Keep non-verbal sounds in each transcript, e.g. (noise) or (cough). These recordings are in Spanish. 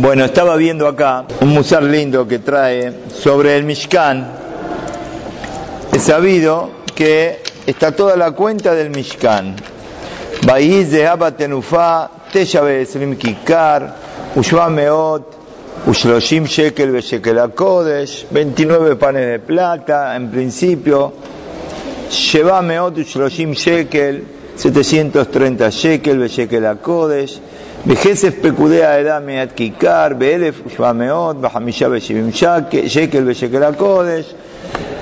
Bueno, estaba viendo acá un musar lindo que trae sobre el Mishkan. He sabido que está toda la cuenta del Mishkan. Baiz de Tenufa, Tesha Be'esrim Kikar, Ushva Meot, Ushloshim Shekel Beshekel Kodesh, 29 panes de plata, en principio. Sheva Meot Ushloshim Shekel, 730 Shekel Beshekel Kodesh. בכסף פקודי העדה מיד כיכר, ב-1,700, בחמישה ושבעים שקל בשקל הקודש.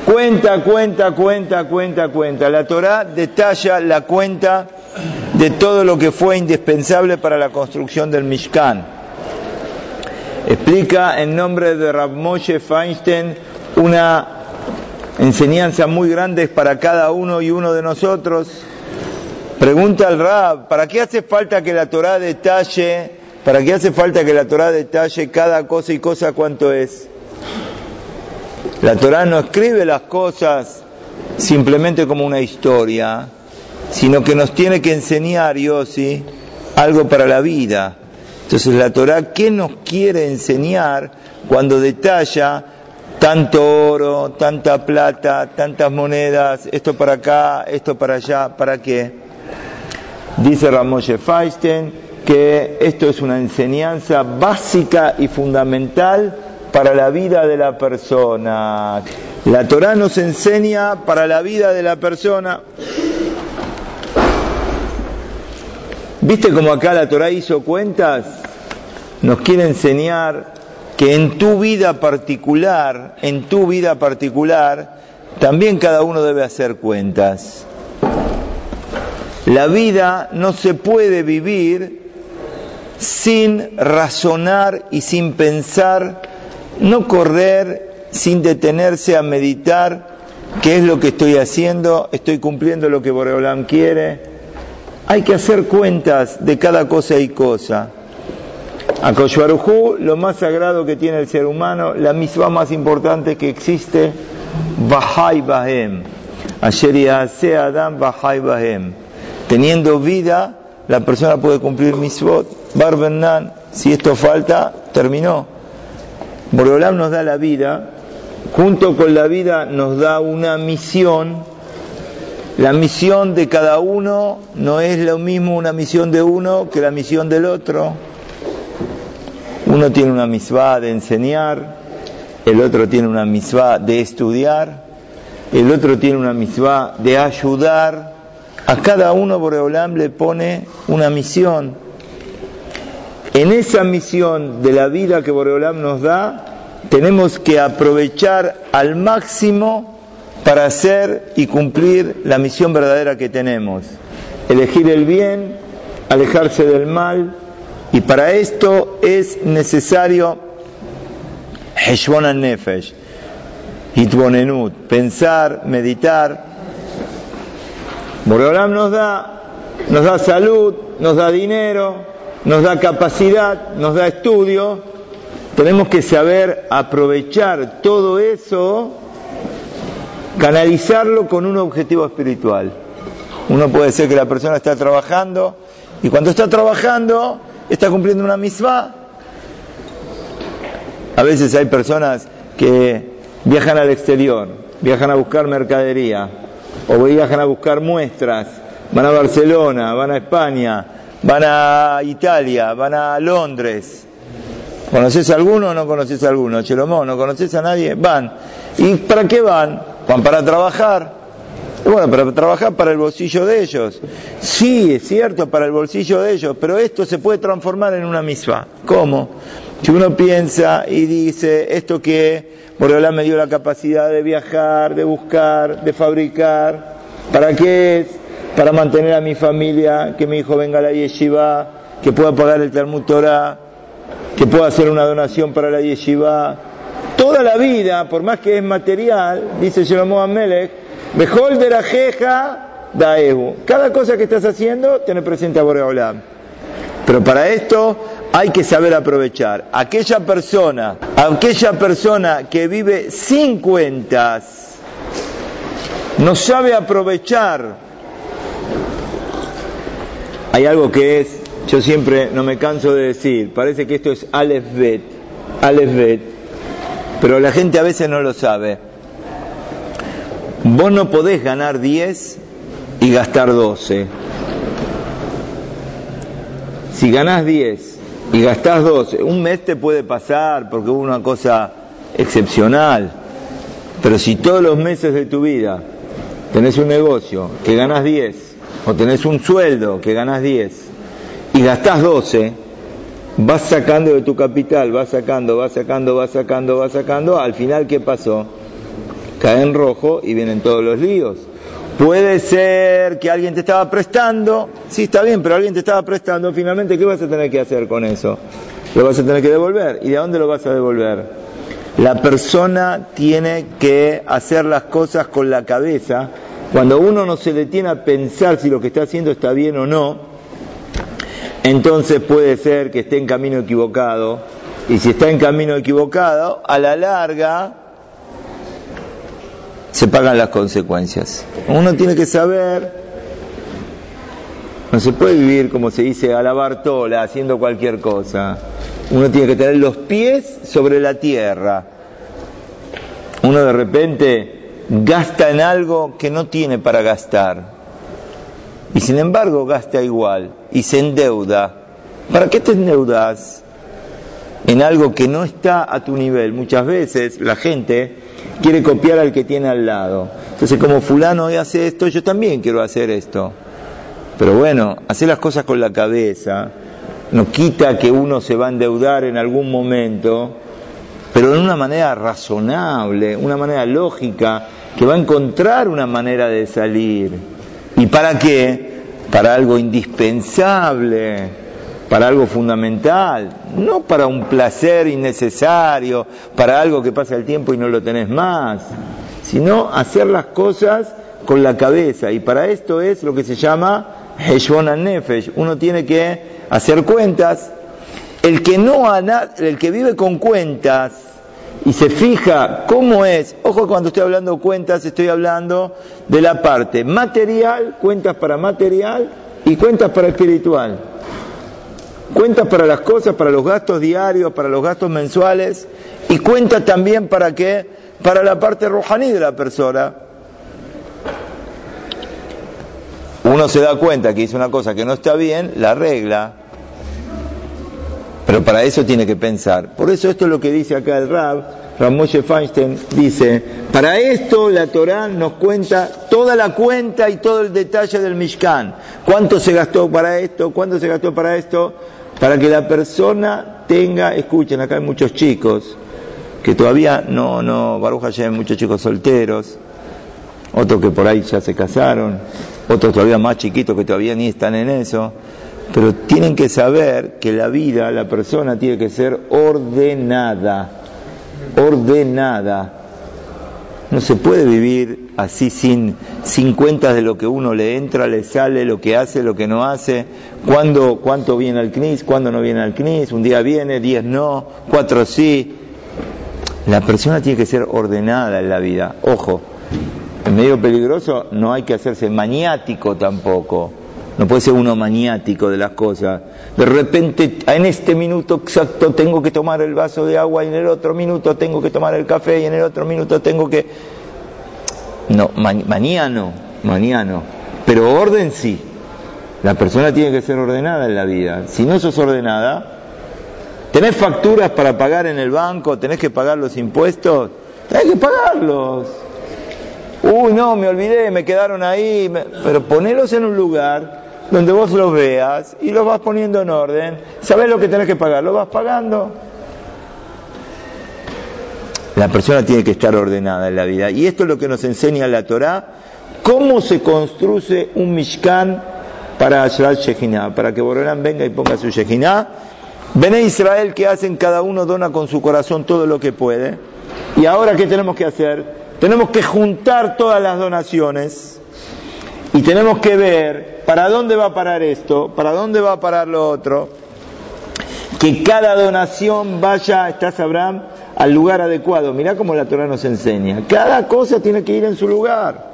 Cuenta, cuenta, cuenta, cuenta, cuenta. La Torah detalla la cuenta de todo lo que fue indispensable para la construcción del Mishkan. Explica en nombre de Rav Moshe Feinstein una enseñanza muy grande para cada uno y uno de nosotros Pregunta al Rab, ¿para qué hace falta que la Torah detalle, para qué hace falta que la Torah detalle cada cosa y cosa cuánto es? La Torah no escribe las cosas simplemente como una historia, sino que nos tiene que enseñar, Yossi, algo para la vida. Entonces la Torah, ¿qué nos quiere enseñar cuando detalla tanto oro, tanta plata, tantas monedas, esto para acá, esto para allá, ¿para qué? Dice Ramoshe Feinstein que esto es una enseñanza básica y fundamental para la vida de la persona. La Torah nos enseña para la vida de la persona. ¿Viste cómo acá la Torah hizo cuentas? Nos quiere enseñar que en tu vida particular, en tu vida particular, también cada uno debe hacer cuentas. La vida no se puede vivir sin razonar y sin pensar, no correr sin detenerse a meditar qué es lo que estoy haciendo, estoy cumpliendo lo que Boreolam quiere. Hay que hacer cuentas de cada cosa y cosa. A Koshuarujú, lo más sagrado que tiene el ser humano, la misma más importante que existe, Bahai Bahem. Ayer Adam Bahai Bahem Teniendo vida, la persona puede cumplir misvot. Barbenan, si esto falta, terminó. Borolam nos da la vida, junto con la vida nos da una misión. La misión de cada uno no es lo mismo una misión de uno que la misión del otro. Uno tiene una misvá de enseñar, el otro tiene una misvá de estudiar, el otro tiene una misvá de ayudar, a cada uno Boreolam le pone una misión. En esa misión de la vida que Boreolam nos da, tenemos que aprovechar al máximo para hacer y cumplir la misión verdadera que tenemos. Elegir el bien, alejarse del mal, y para esto es necesario Heshbon Nefesh, Hitbonenut, pensar, meditar, Boreolam nos da, nos da salud, nos da dinero, nos da capacidad, nos da estudio. Tenemos que saber aprovechar todo eso, canalizarlo con un objetivo espiritual. Uno puede ser que la persona está trabajando y cuando está trabajando está cumpliendo una misma. A veces hay personas que viajan al exterior, viajan a buscar mercadería, o viajan a buscar muestras, van a Barcelona, van a España, van a Italia, van a Londres. ¿Conoces a alguno o no conoces a alguno? Chelomó, ¿no conoces a nadie? Van. ¿Y para qué van? Van para trabajar. Bueno, para trabajar para el bolsillo de ellos. Sí, es cierto, para el bolsillo de ellos, pero esto se puede transformar en una misma. ¿Cómo? Si uno piensa y dice, esto que Boreolá me dio la capacidad de viajar, de buscar, de fabricar. ¿Para qué es? Para mantener a mi familia, que mi hijo venga a la yeshiva, que pueda pagar el Talmud Torah, que pueda hacer una donación para la yeshiva. Toda la vida, por más que es material, dice Shlomo Amelech, mejor de la jeja daebu. Cada cosa que estás haciendo, tiene presente a Boreolá. Pero para esto hay que saber aprovechar. Aquella persona, aquella persona que vive sin cuentas, no sabe aprovechar. Hay algo que es yo siempre no me canso de decir, parece que esto es Aleph Bet, Aleph Bet, pero la gente a veces no lo sabe. Vos no podés ganar 10 y gastar 12. Si ganás 10 y gastás 12, un mes te puede pasar porque hubo una cosa excepcional, pero si todos los meses de tu vida tenés un negocio que ganas 10 o tenés un sueldo que ganas 10 y gastás 12, vas sacando de tu capital, vas sacando, vas sacando, vas sacando, vas sacando, al final ¿qué pasó? Cae en rojo y vienen todos los líos. Puede ser que alguien te estaba prestando, sí está bien, pero alguien te estaba prestando, finalmente ¿qué vas a tener que hacer con eso? Lo vas a tener que devolver. ¿Y de dónde lo vas a devolver? La persona tiene que hacer las cosas con la cabeza. Cuando uno no se detiene a pensar si lo que está haciendo está bien o no, entonces puede ser que esté en camino equivocado. Y si está en camino equivocado, a la larga se pagan las consecuencias. Uno tiene que saber, no se puede vivir como se dice a la Bartola, haciendo cualquier cosa. Uno tiene que tener los pies sobre la tierra. Uno de repente gasta en algo que no tiene para gastar y sin embargo gasta igual y se endeuda. ¿Para qué te endeudas? En algo que no está a tu nivel. Muchas veces la gente quiere copiar al que tiene al lado. Entonces, como fulano hoy hace esto, yo también quiero hacer esto. Pero bueno, hacer las cosas con la cabeza no quita que uno se va a endeudar en algún momento, pero de una manera razonable, una manera lógica, que va a encontrar una manera de salir. ¿Y para qué? Para algo indispensable, para algo fundamental, no para un placer innecesario, para algo que pasa el tiempo y no lo tenés más, sino hacer las cosas con la cabeza. Y para esto es lo que se llama Heshbon Nefesh. Uno tiene que hacer cuentas. El que no el que vive con cuentas, y se fija cómo es, ojo cuando estoy hablando cuentas, estoy hablando de la parte material, cuentas para material y cuentas para espiritual. Cuentas para las cosas, para los gastos diarios, para los gastos mensuales y cuentas también para qué? Para la parte rojaní de la persona. Uno se da cuenta que hizo una cosa que no está bien, la regla. Pero para eso tiene que pensar. Por eso esto es lo que dice acá el Rab, Ramoshe Feinstein, dice, para esto la Torá nos cuenta toda la cuenta y todo el detalle del Mishkan. ¿Cuánto se gastó para esto? ¿Cuánto se gastó para esto? Para que la persona tenga, escuchen, acá hay muchos chicos que todavía no, no, Baruch Hashem, muchos chicos solteros, otros que por ahí ya se casaron, otros todavía más chiquitos que todavía ni están en eso pero tienen que saber que la vida, la persona tiene que ser ordenada, ordenada. No se puede vivir así sin, sin cuentas de lo que uno le entra, le sale, lo que hace, lo que no hace, cuándo, cuánto viene al CNIS, cuándo no viene al CNIS, un día viene, diez no, cuatro sí. La persona tiene que ser ordenada en la vida. Ojo, en medio peligroso no hay que hacerse maniático tampoco no puede ser uno maniático de las cosas. De repente, en este minuto exacto tengo que tomar el vaso de agua y en el otro minuto tengo que tomar el café y en el otro minuto tengo que... No, mañana, mañana. Pero orden sí. La persona tiene que ser ordenada en la vida. Si no sos ordenada, tenés facturas para pagar en el banco, tenés que pagar los impuestos, tenés que pagarlos. Uy, no, me olvidé, me quedaron ahí, pero ponelos en un lugar donde vos lo veas y lo vas poniendo en orden. ¿Sabes lo que tenés que pagar? Lo vas pagando. La persona tiene que estar ordenada en la vida. Y esto es lo que nos enseña la Torá, cómo se construye un Mishkan para Ashrat Shekinah, para que Borolán venga y ponga su Shekinah. Ven a Israel que hacen, cada uno dona con su corazón todo lo que puede. Y ahora, ¿qué tenemos que hacer? Tenemos que juntar todas las donaciones y tenemos que ver ¿Para dónde va a parar esto? ¿Para dónde va a parar lo otro? Que cada donación vaya, estás Abraham, al lugar adecuado. Mirá cómo la Torah nos enseña. Cada cosa tiene que ir en su lugar.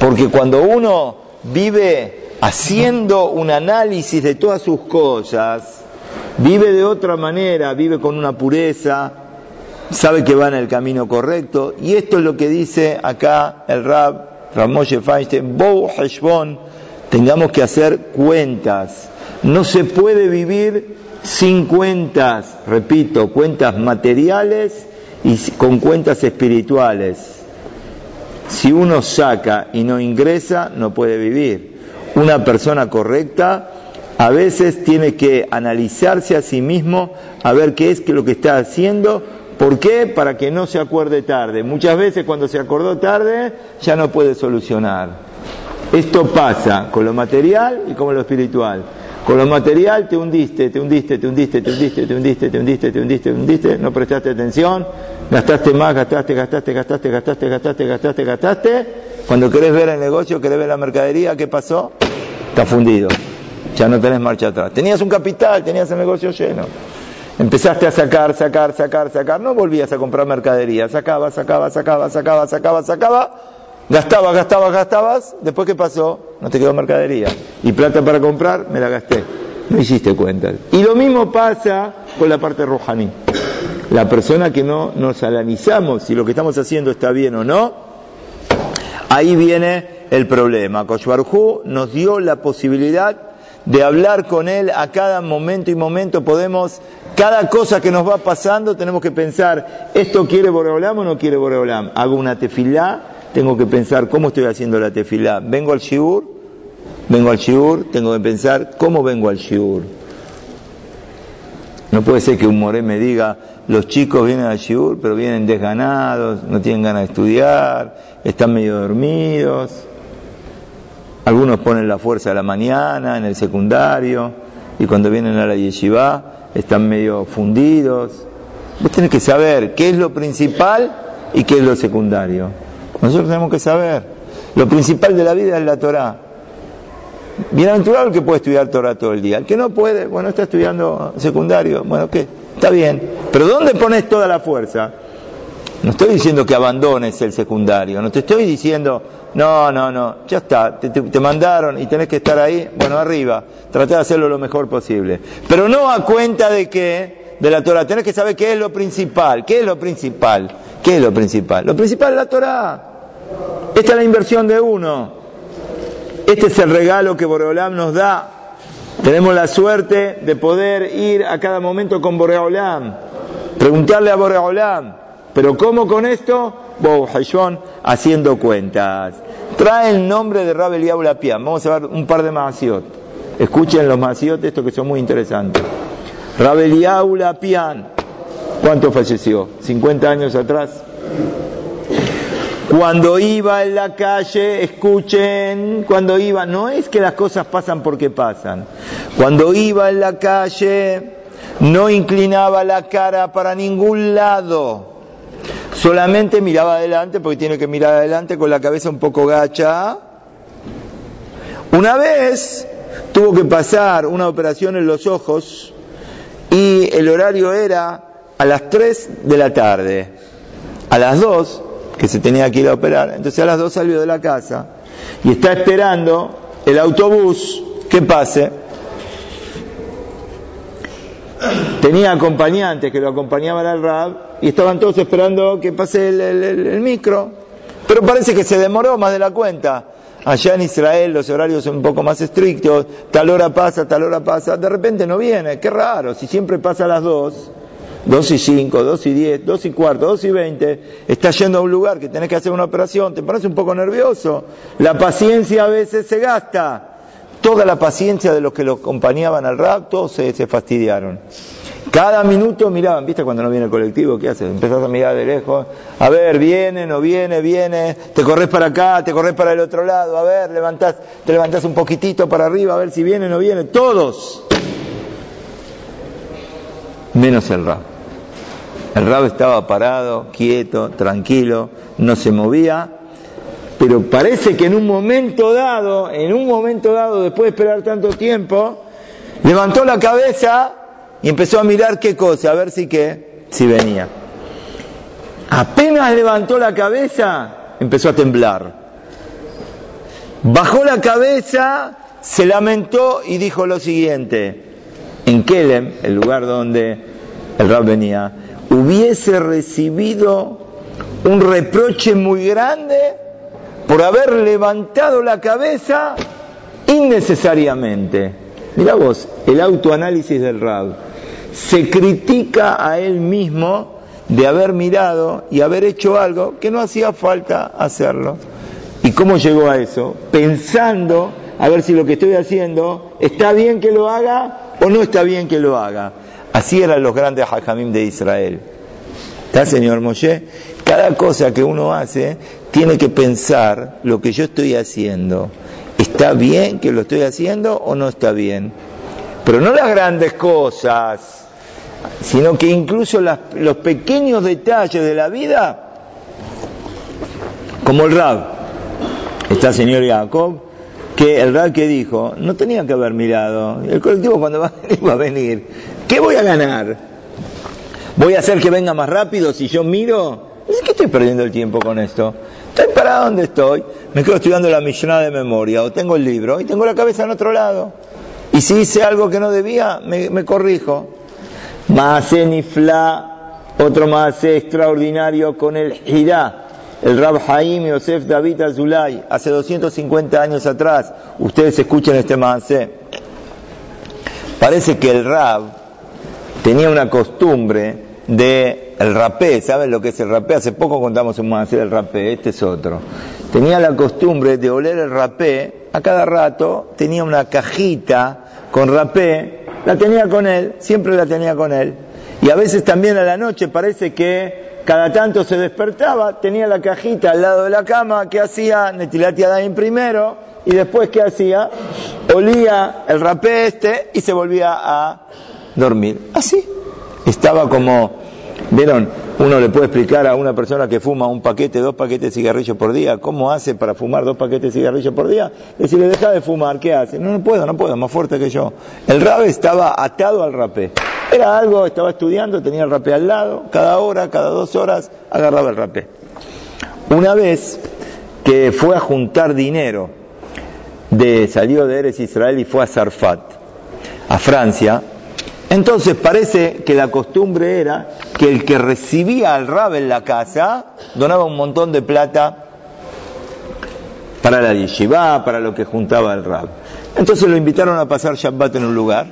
Porque cuando uno vive haciendo un análisis de todas sus cosas, vive de otra manera, vive con una pureza, sabe que va en el camino correcto, y esto es lo que dice acá el Rab Ramoshe Feinstein, Bou Heshbon, tengamos que hacer cuentas. No se puede vivir sin cuentas, repito, cuentas materiales y con cuentas espirituales. Si uno saca y no ingresa, no puede vivir. Una persona correcta a veces tiene que analizarse a sí mismo a ver qué es lo que está haciendo. ¿Por qué? Para que no se acuerde tarde. Muchas veces cuando se acordó tarde ya no puede solucionar. Esto pasa con lo material y con lo espiritual. Con lo material te hundiste, te hundiste, te hundiste, te hundiste, te hundiste, te hundiste, te hundiste, te hundiste, no prestaste atención, gastaste más, gastaste, gastaste, gastaste, gastaste, gastaste, gastaste, gastaste. Cuando querés ver el negocio, querés ver la mercadería, ¿qué pasó? Está fundido. Ya no tenés marcha atrás. Tenías un capital, tenías el negocio lleno. Empezaste a sacar, sacar, sacar, sacar. No volvías a comprar mercadería. Sacaba, sacaba, sacaba, sacaba, sacaba, sacaba. Gastabas, gastabas, gastabas. Después, ¿qué pasó? No te quedó mercadería. Y plata para comprar, me la gasté. No hiciste cuentas. Y lo mismo pasa con la parte rojaní. La persona que no nos analizamos si lo que estamos haciendo está bien o no, ahí viene el problema. Koshbarhu nos dio la posibilidad de hablar con él a cada momento y momento. Podemos, cada cosa que nos va pasando, tenemos que pensar, ¿esto quiere Boreolam o no quiere Boreolam? Hago una tefilá, tengo que pensar cómo estoy haciendo la tefilá. ¿Vengo al shiur? Vengo al shiur, tengo que pensar cómo vengo al shiur. No puede ser que un moré me diga, los chicos vienen al shiur, pero vienen desganados, no tienen ganas de estudiar, están medio dormidos. Algunos ponen la fuerza a la mañana en el secundario y cuando vienen a la yeshiva están medio fundidos. Vos tenés que saber qué es lo principal y qué es lo secundario. Nosotros tenemos que saber. Lo principal de la vida es la Torah. Bienaventurado el que puede estudiar Torah todo el día. El que no puede, bueno, está estudiando secundario. Bueno, ¿qué? Está bien. Pero ¿dónde pones toda la fuerza? No estoy diciendo que abandones el secundario. No te estoy diciendo, no, no, no, ya está. Te, te mandaron y tenés que estar ahí. Bueno, arriba. Traté de hacerlo lo mejor posible. Pero no a cuenta de que, de la Torah. Tenés que saber qué es lo principal. ¿Qué es lo principal? ¿Qué es lo principal? Lo principal es la Torah. Esta es la inversión de uno. Este es el regalo que Boreolam nos da. Tenemos la suerte de poder ir a cada momento con Boreolam, preguntarle a Boreolam, pero ¿cómo con esto? haciendo cuentas. Trae el nombre de Rabel Yaulapian. Vamos a ver un par de masiot. Escuchen los masiot, estos que son muy interesantes. Rabel Yaulapian. ¿Cuánto falleció? ¿50 años atrás? Cuando iba en la calle, escuchen, cuando iba, no es que las cosas pasan porque pasan. Cuando iba en la calle, no inclinaba la cara para ningún lado. Solamente miraba adelante, porque tiene que mirar adelante con la cabeza un poco gacha. Una vez tuvo que pasar una operación en los ojos y el horario era a las 3 de la tarde. A las 2 que se tenía que ir a operar. Entonces a las dos salió de la casa y está esperando el autobús que pase. Tenía acompañantes que lo acompañaban al RAB y estaban todos esperando que pase el, micro. Pero parece que se demoró más de la cuenta. Allá en Israel los horarios son un poco más estrictos, tal hora pasa, tal hora pasa, de repente no viene, qué raro, si siempre pasa a las dos, 2 y 5, 2 y 10, 2 y cuarto, 2 y 20, estás yendo a un lugar que tenés que hacer una operación, te pones un poco nervioso. La paciencia a veces se gasta. Toda la paciencia de los que lo acompañaban al rapto se, se fastidiaron. Cada minuto miraban, ¿viste cuando no viene el colectivo? ¿Qué haces? Empezás a mirar de lejos. A ver, viene, no viene, viene. Te corres para acá, te corres para el otro lado. A ver, levantás, te levantás un poquitito para arriba, a ver si viene, no viene. Todos. Menos el rap. El rab estaba parado, quieto, tranquilo, no se movía, pero parece que en un momento dado, en un momento dado, después de esperar tanto tiempo, levantó la cabeza y empezó a mirar qué cosa, a ver si qué, si venía. Apenas levantó la cabeza, empezó a temblar. bajó la cabeza, se lamentó y dijo lo siguiente, en Kelem, el lugar donde el rab venía, hubiese recibido un reproche muy grande por haber levantado la cabeza innecesariamente. Mira vos, el autoanálisis del rab. Se critica a él mismo de haber mirado y haber hecho algo que no hacía falta hacerlo. ¿Y cómo llegó a eso? Pensando a ver si lo que estoy haciendo está bien que lo haga o no está bien que lo haga. Así eran los grandes hajamim de Israel. ¿Está, señor Moshe? Cada cosa que uno hace tiene que pensar lo que yo estoy haciendo. ¿Está bien que lo estoy haciendo o no está bien? Pero no las grandes cosas, sino que incluso los pequeños detalles de la vida, como el Rab, está señor Jacob, que el Rab que dijo, no tenía que haber mirado, el colectivo cuando (laughs) va a venir, va a venir, ¿qué voy a ganar? ¿Voy a hacer que venga más rápido si yo miro? ¿Qué estoy perdiendo el tiempo con esto? ¿Estoy para dónde estoy? Me quedo estudiando la millonada de memoria, o tengo el libro, y tengo la cabeza en otro lado. Y si hice algo que no debía, me, corrijo. Maase Nifla, otro Maase extraordinario con el Hirá, el Rab Haim Yosef David Azulay, hace 250 años atrás. Ustedes escuchen este Maase. Parece que el Rab tenía una costumbre de el rapé, ¿saben lo que es el rapé? Hace poco contamos un Maase del rapé, este es otro. Tenía la costumbre de oler el rapé, a cada rato tenía una cajita con rapé la tenía con él, siempre la tenía con él. Y a veces también a la noche parece que cada tanto se despertaba, tenía la cajita al lado de la cama, ¿qué hacía? Netilati Adaim primero, y después ¿qué hacía? Olía el rapé este y se volvía a dormir. Así. Estaba como, ¿vieron? Uno le puede explicar a una persona que fuma un paquete, dos paquetes de cigarrillos por día, ¿cómo hace para fumar dos paquetes de cigarrillos por día? Y si le deja de fumar, ¿qué hace? No, no puedo, no puedo, más fuerte que yo. El rabe estaba atado al rapé. Era algo, estaba estudiando, tenía el rapé al lado, cada hora, cada dos horas, agarraba el rapé. Una vez que fue a juntar dinero, de, salió de Eres Israel y fue a Sarfat, a Francia, entonces parece que la costumbre era que el que recibía al rab en la casa donaba un montón de plata para la yeshiva, para lo que juntaba el rab. Entonces lo invitaron a pasar Shabbat en un lugar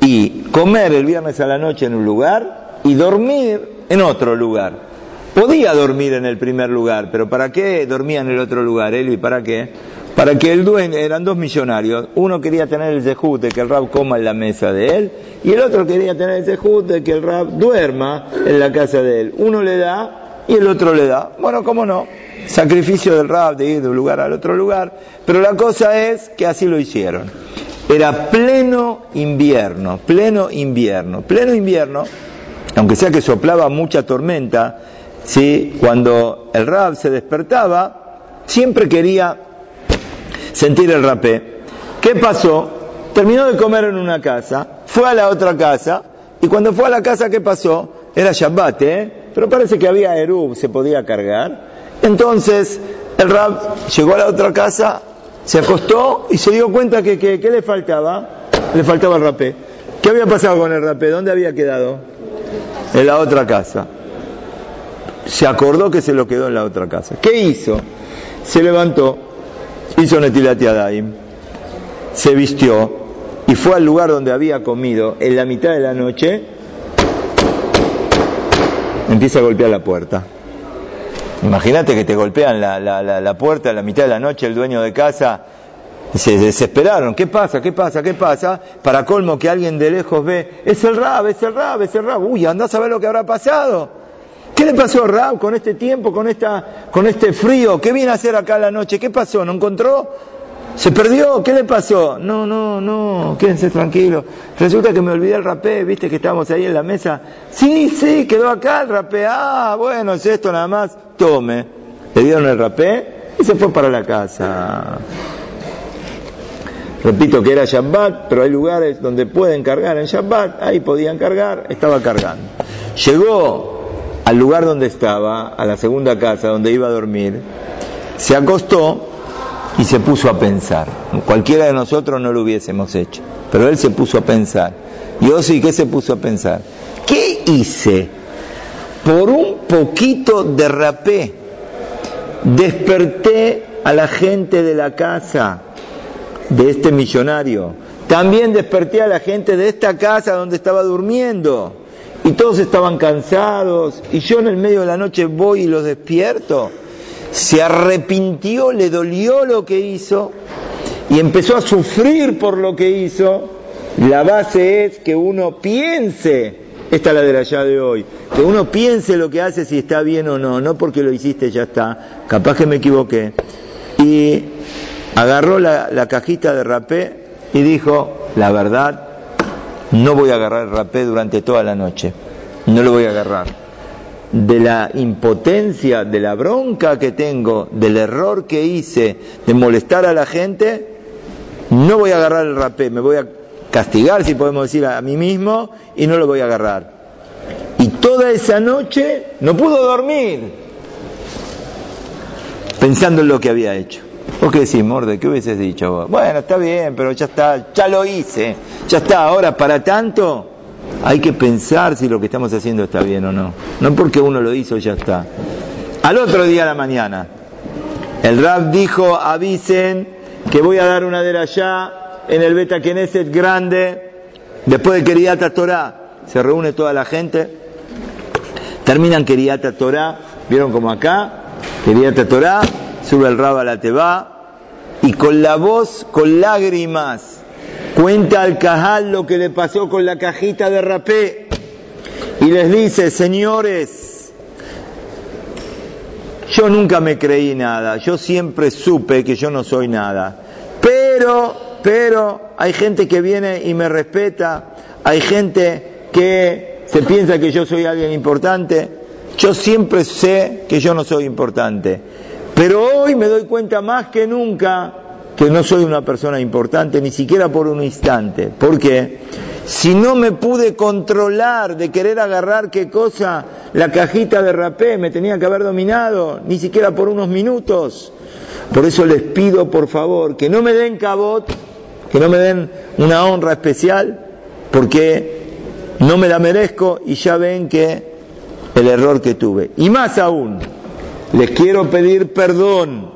y comer el viernes a la noche en un lugar y dormir en otro lugar. Podía dormir en el primer lugar, pero ¿para qué dormía en el otro lugar, Elvi? ¿Para qué? Para que el dueño, eran dos millonarios, uno quería tener el zehut de que el rab coma en la mesa de él, y el otro quería tener el zehut de que el rab duerma en la casa de él. Uno le da y el otro le da. Bueno, ¿cómo no? Sacrificio del rab de ir de un lugar al otro lugar, pero la cosa es que así lo hicieron. Era pleno invierno, pleno invierno, pleno invierno, aunque sea que soplaba mucha tormenta, ¿sí? cuando el rab se despertaba, siempre quería sentir el rapé. ¿Qué pasó? Terminó de comer en una casa, fue a la otra casa, y cuando fue a la casa, ¿qué pasó? Era Shabbat, ¿eh? Pero parece que había Erub, se podía cargar. Entonces, el rab llegó a la otra casa, se acostó y se dio cuenta que, ¿qué le faltaba? Le faltaba el rapé. ¿Qué había pasado con el rapé? ¿Dónde había quedado? En la otra casa. Se acordó que se lo quedó en la otra casa. ¿Qué hizo? Se levantó, hizo Netilat Yadayim, se vistió y fue al lugar donde había comido en la mitad de la noche, empieza a golpear la puerta. Imagínate que te golpean la, la, la, puerta a la mitad de la noche el dueño de casa se desesperaron. ¿Qué pasa? ¿Qué pasa? ¿Qué pasa? Para colmo que alguien de lejos ve, es el rab, es el rab, es el rab. Uy, andás a ver lo que habrá pasado. ¿Qué le pasó a Rab con este tiempo, con, esta, con este frío? ¿Qué viene a hacer acá la noche? ¿Qué pasó? ¿No encontró? ¿Se perdió? ¿Qué le pasó? No, no, no, quédense tranquilos. Resulta que me olvidé el rapé, viste que estábamos ahí en la mesa. Sí, sí, quedó acá el rapé. Ah, bueno, es esto nada más. Tome. Le dieron el rapé y se fue para la casa. Repito que era Shabbat, pero hay lugares donde pueden cargar en Shabbat. Ahí podían cargar, estaba cargando. Llegó al lugar donde estaba, a la segunda casa donde iba a dormir, se acostó y se puso a pensar. Cualquiera de nosotros no lo hubiésemos hecho, pero él se puso a pensar. Y sí, ¿qué se puso a pensar? ¿Qué hice? Por un poquito derrapé, desperté a la gente de la casa de este millonario. También desperté a la gente de esta casa donde estaba durmiendo. Y todos estaban cansados. Y yo en el medio de la noche voy y los despierto se arrepintió, le dolió lo que hizo y empezó a sufrir por lo que hizo, la base es que uno piense, esta es la de allá de hoy, que uno piense lo que hace si está bien o no, no porque lo hiciste ya está, capaz que me equivoqué. Y agarró la, la cajita de rapé y dijo, la verdad, no voy a agarrar el rapé durante toda la noche, no lo voy a agarrar de la impotencia, de la bronca que tengo, del error que hice, de molestar a la gente, no voy a agarrar el rapé, me voy a castigar, si podemos decir, a mí mismo y no lo voy a agarrar. Y toda esa noche no pudo dormir pensando en lo que había hecho. ¿Vos qué decís, Morde? ¿Qué hubieses dicho Bueno, está bien, pero ya está, ya lo hice, ya está, ahora para tanto hay que pensar si lo que estamos haciendo está bien o no. No porque uno lo hizo ya está. Al otro día de la mañana, el Rab dijo, avisen que voy a dar una de allá en el Beta Knesset grande, después de Keriata Torah. Se reúne toda la gente, terminan Keriata Torah, vieron como acá, Keriata Torah, sube el Rab a la Teba, y con la voz, con lágrimas, Cuenta al Cajal lo que le pasó con la cajita de rapé. Y les dice, señores, yo nunca me creí nada, yo siempre supe que yo no soy nada, pero, pero hay gente que viene y me respeta, hay gente que se piensa que yo soy alguien importante, yo siempre sé que yo no soy importante, pero hoy me doy cuenta más que nunca que no soy una persona importante, ni siquiera por un instante. ¿Por qué? Si no me pude controlar de querer agarrar qué cosa, la cajita de rapé, me tenía que haber dominado, ni siquiera por unos minutos. Por eso les pido, por favor, que no me den cabot, que no me den una honra especial, porque no me la merezco y ya ven que el error que tuve. Y más aún, les quiero pedir perdón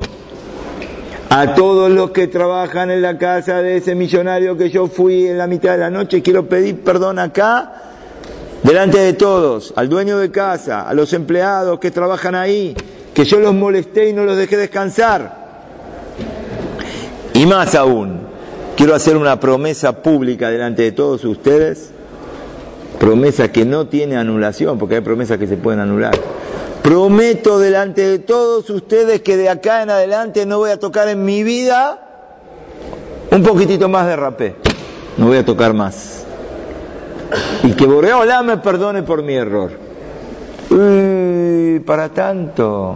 a todos los que trabajan en la casa de ese millonario que yo fui en la mitad de la noche, quiero pedir perdón acá, delante de todos, al dueño de casa, a los empleados que trabajan ahí, que yo los molesté y no los dejé descansar. Y más aún, quiero hacer una promesa pública delante de todos ustedes, promesa que no tiene anulación, porque hay promesas que se pueden anular Prometo delante de todos ustedes que de acá en adelante no voy a tocar en mi vida un poquitito más de rapé. No voy a tocar más. Y que Boreola me perdone por mi error. Uy, para tanto.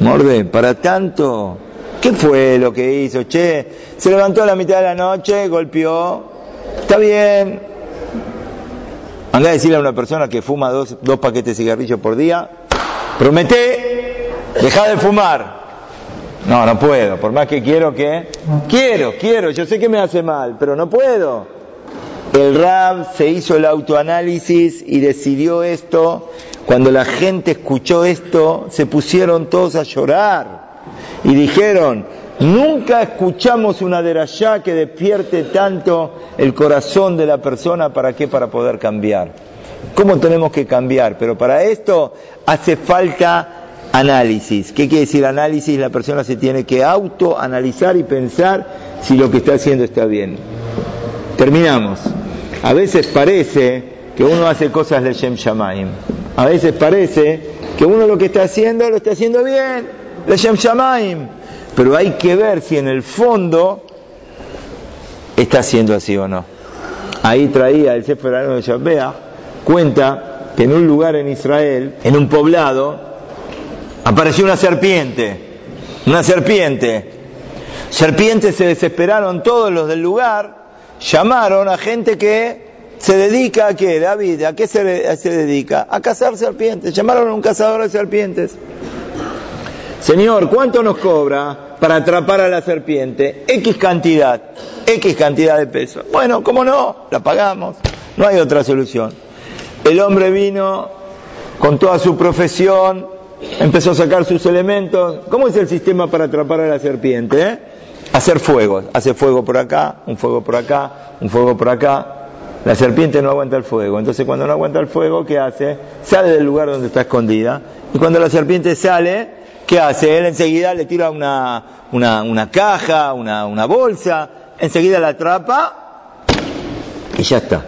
Morde, para tanto. ¿Qué fue lo que hizo? Che, se levantó a la mitad de la noche, golpeó. Está bien, Anda a decirle a una persona que fuma dos, dos paquetes de cigarrillos por día, promete, deja de fumar. No, no puedo, por más que quiero que... Quiero, quiero, yo sé que me hace mal, pero no puedo. El Rab se hizo el autoanálisis y decidió esto. Cuando la gente escuchó esto, se pusieron todos a llorar y dijeron, Nunca escuchamos una derashá que despierte tanto el corazón de la persona para qué, para poder cambiar. ¿Cómo tenemos que cambiar? Pero para esto hace falta análisis. ¿Qué quiere decir análisis? La persona se tiene que autoanalizar y pensar si lo que está haciendo está bien. Terminamos. A veces parece que uno hace cosas de Shem Shamaim. A veces parece que uno lo que está haciendo lo está haciendo bien. Le Shem Shamaim pero hay que ver si en el fondo está siendo así o no. Ahí traía el Sefer de Shabbea, cuenta que en un lugar en Israel, en un poblado, apareció una serpiente, una serpiente. Serpientes se desesperaron todos los del lugar, llamaron a gente que se dedica a qué, David, ¿a qué se, se dedica? A cazar serpientes. Llamaron a un cazador de serpientes Señor, ¿cuánto nos cobra para atrapar a la serpiente? X cantidad, X cantidad de pesos. Bueno, ¿cómo no? La pagamos. No hay otra solución. El hombre vino con toda su profesión, empezó a sacar sus elementos. ¿Cómo es el sistema para atrapar a la serpiente? Eh? Hacer fuego. Hace fuego por acá, un fuego por acá, un fuego por acá. La serpiente no aguanta el fuego. Entonces cuando no aguanta el fuego, ¿qué hace? Sale del lugar donde está escondida. Y cuando la serpiente sale, ¿qué hace? Él enseguida le tira una, una, una caja, una, una bolsa, enseguida la atrapa y ya está.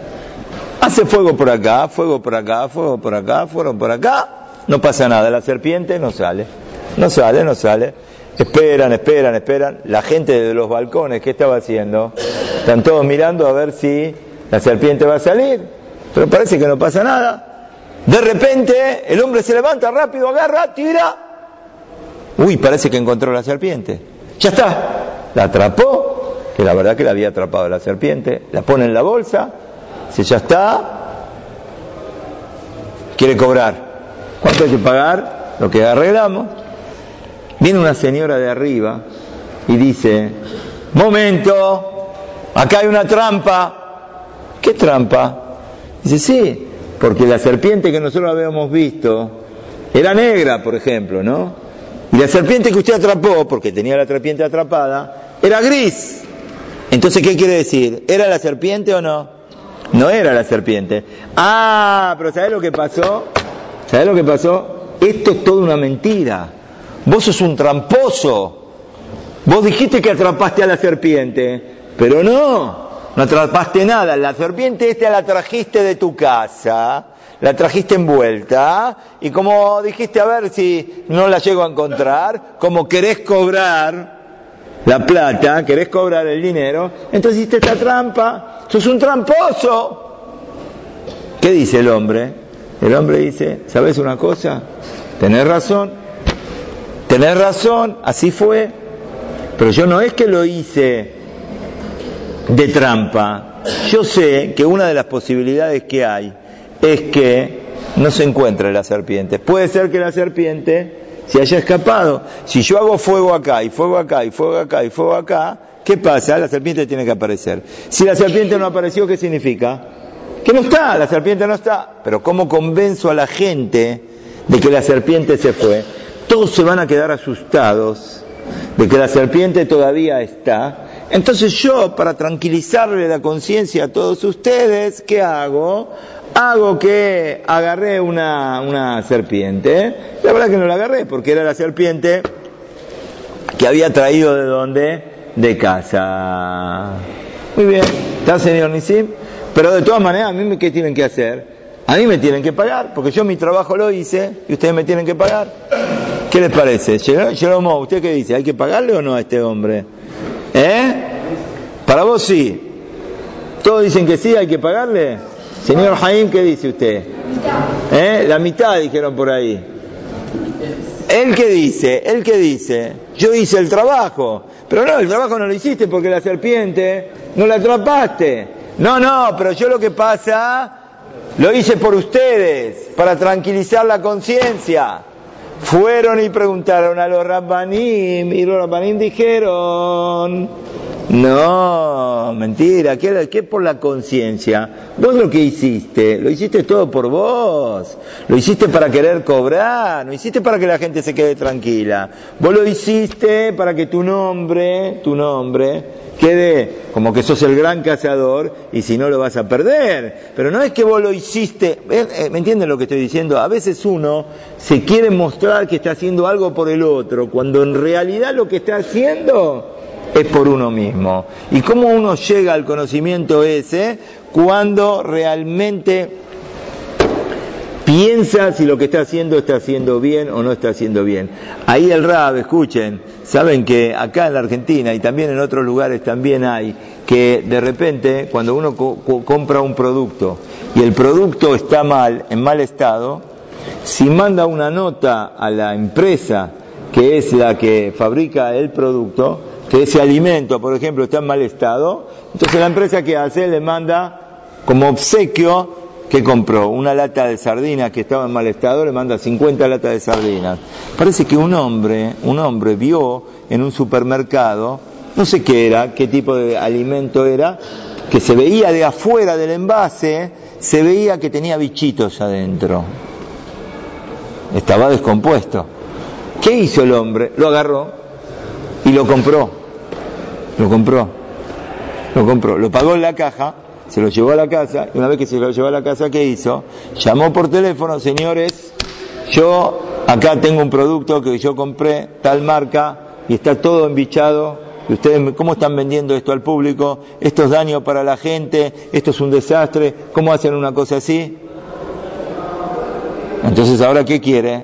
Hace fuego por acá, fuego por acá, fuego por acá, fuego por acá, no pasa nada, la serpiente no sale, no sale, no sale. Esperan, esperan, esperan. La gente de los balcones, ¿qué estaba haciendo? Están todos mirando a ver si la serpiente va a salir, pero parece que no pasa nada. De repente el hombre se levanta rápido, agarra, tira. Uy, parece que encontró la serpiente. Ya está. La atrapó, que la verdad que la había atrapado la serpiente. La pone en la bolsa. Si ya está, quiere cobrar. ¿Cuánto hay que pagar? Lo que arreglamos. Viene una señora de arriba y dice, momento, acá hay una trampa. ¿Qué trampa? Dice, sí, porque la serpiente que nosotros habíamos visto era negra, por ejemplo, ¿no? Y la serpiente que usted atrapó, porque tenía la serpiente atrapada, era gris. Entonces, ¿qué quiere decir? ¿Era la serpiente o no? No era la serpiente. Ah, pero ¿sabes lo que pasó? ¿Sabes lo que pasó? Esto es toda una mentira. Vos sos un tramposo. Vos dijiste que atrapaste a la serpiente, pero no, no atrapaste nada. La serpiente esta la trajiste de tu casa, la trajiste envuelta, y como dijiste a ver si no la llego a encontrar, como querés cobrar la plata, querés cobrar el dinero, entonces hiciste esta trampa, sos un tramposo. ¿Qué dice el hombre? El hombre dice, ¿sabes una cosa? Tenés razón, tenés razón, así fue, pero yo no es que lo hice de trampa, yo sé que una de las posibilidades que hay es que no se encuentre la serpiente. Puede ser que la serpiente se haya escapado. Si yo hago fuego acá y fuego acá y fuego acá y fuego acá, ¿qué pasa? La serpiente tiene que aparecer. Si la serpiente no apareció, ¿qué significa? Que no está, la serpiente no está. Pero ¿cómo convenzo a la gente de que la serpiente se fue? Todos se van a quedar asustados de que la serpiente todavía está. Entonces yo, para tranquilizarle la conciencia a todos ustedes, ¿qué hago? Hago que agarré una, una serpiente. La verdad que no la agarré porque era la serpiente que había traído de dónde? De casa. Muy bien. ¿Está, señor Nisim? Pero de todas maneras, ¿a mí qué tienen que hacer? A mí me tienen que pagar, porque yo mi trabajo lo hice y ustedes me tienen que pagar. ¿Qué les parece? Jeromo, ¿usted qué dice? ¿Hay que pagarle o no a este hombre? ¿Eh? Para vos sí. ¿Todos dicen que sí, hay que pagarle? Señor Jaim, ¿qué dice usted? ¿Eh? La mitad dijeron por ahí. ¿Él qué dice? ¿Él qué dice? Yo hice el trabajo. Pero no, el trabajo no lo hiciste porque la serpiente no la atrapaste. No, no, pero yo lo que pasa, lo hice por ustedes, para tranquilizar la conciencia. Fueron y preguntaron a los rabbanim, y los rabbanim dijeron, no, mentira, ¿qué, qué por la conciencia? Vos lo que hiciste, lo hiciste todo por vos, lo hiciste para querer cobrar, no hiciste para que la gente se quede tranquila, vos lo hiciste para que tu nombre, tu nombre, quede como que sos el gran cazador y si no lo vas a perder. Pero no es que vos lo hiciste, eh, eh, ¿me entienden lo que estoy diciendo? A veces uno se quiere mostrar que está haciendo algo por el otro, cuando en realidad lo que está haciendo es por uno mismo. ¿Y cómo uno llega al conocimiento ese? Cuando realmente piensa si lo que está haciendo está haciendo bien o no está haciendo bien. Ahí el RAB, escuchen, saben que acá en la Argentina y también en otros lugares también hay que de repente cuando uno compra un producto y el producto está mal, en mal estado, si manda una nota a la empresa que es la que fabrica el producto, que ese alimento, por ejemplo, está en mal estado, entonces la empresa que hace le manda como obsequio ¿qué compró? Una lata de sardinas que estaba en mal estado, le manda 50 latas de sardinas. Parece que un hombre, un hombre vio en un supermercado, no sé qué era, qué tipo de alimento era, que se veía de afuera del envase, se veía que tenía bichitos adentro. Estaba descompuesto. ¿Qué hizo el hombre? Lo agarró y lo compró. Lo compró. Lo compró. Lo pagó en la caja, se lo llevó a la casa y una vez que se lo llevó a la casa, ¿qué hizo? Llamó por teléfono, señores, yo acá tengo un producto que yo compré, tal marca, y está todo embichado. ¿Ustedes cómo están vendiendo esto al público? Esto es daño para la gente, esto es un desastre. ¿Cómo hacen una cosa así? Entonces, ¿ahora qué quiere?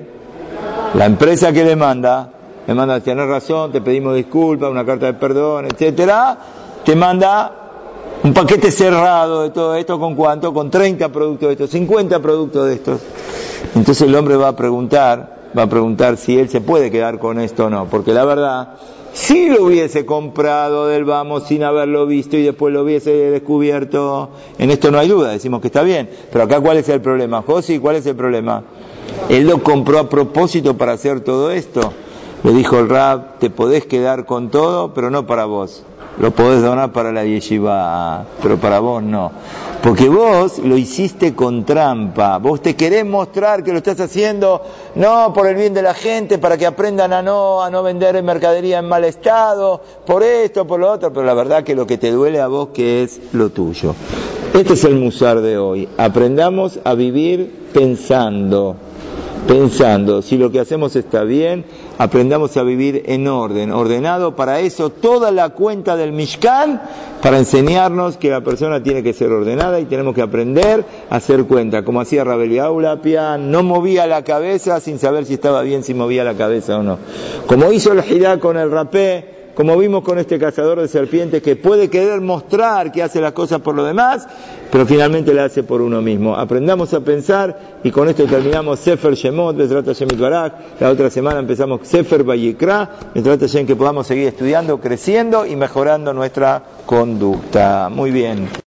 La empresa que le le manda, tener razón, te pedimos disculpas, una carta de perdón, etcétera, te manda un paquete cerrado de todo esto, ¿con cuánto? Con 30 productos de estos, 50 productos de estos. Entonces el hombre va a preguntar, va a preguntar si él se puede quedar con esto o no, porque la verdad, si lo hubiese comprado del vamos sin haberlo visto y después lo hubiese descubierto, en esto no hay duda, decimos que está bien, pero acá cuál es el problema, José, ¿cuál es el problema? Él lo compró a propósito para hacer todo esto. Le dijo el Rab, te podés quedar con todo, pero no para vos. Lo podés donar para la yeshiva, pero para vos no. Porque vos lo hiciste con trampa. Vos te querés mostrar que lo estás haciendo no por el bien de la gente, para que aprendan a no, a no vender mercadería en mal estado, por esto, por lo otro, pero la verdad que lo que te duele a vos que es lo tuyo. Este es el musar de hoy. Aprendamos a vivir pensando pensando si lo que hacemos está bien, aprendamos a vivir en orden, ordenado. Para eso toda la cuenta del Mishkan, para enseñarnos que la persona tiene que ser ordenada y tenemos que aprender a hacer cuenta. Como hacía Rabeliau Lapia, no movía la cabeza sin saber si estaba bien, si movía la cabeza o no. Como hizo el Hidá con el rapé, como vimos con este cazador de serpientes que puede querer mostrar que hace las cosas por lo demás, pero finalmente la hace por uno mismo. Aprendamos a pensar y con esto terminamos Sefer Shemot, Barak. La otra semana empezamos Sefer Bayikra, en que podamos seguir estudiando, creciendo y mejorando nuestra conducta. Muy bien.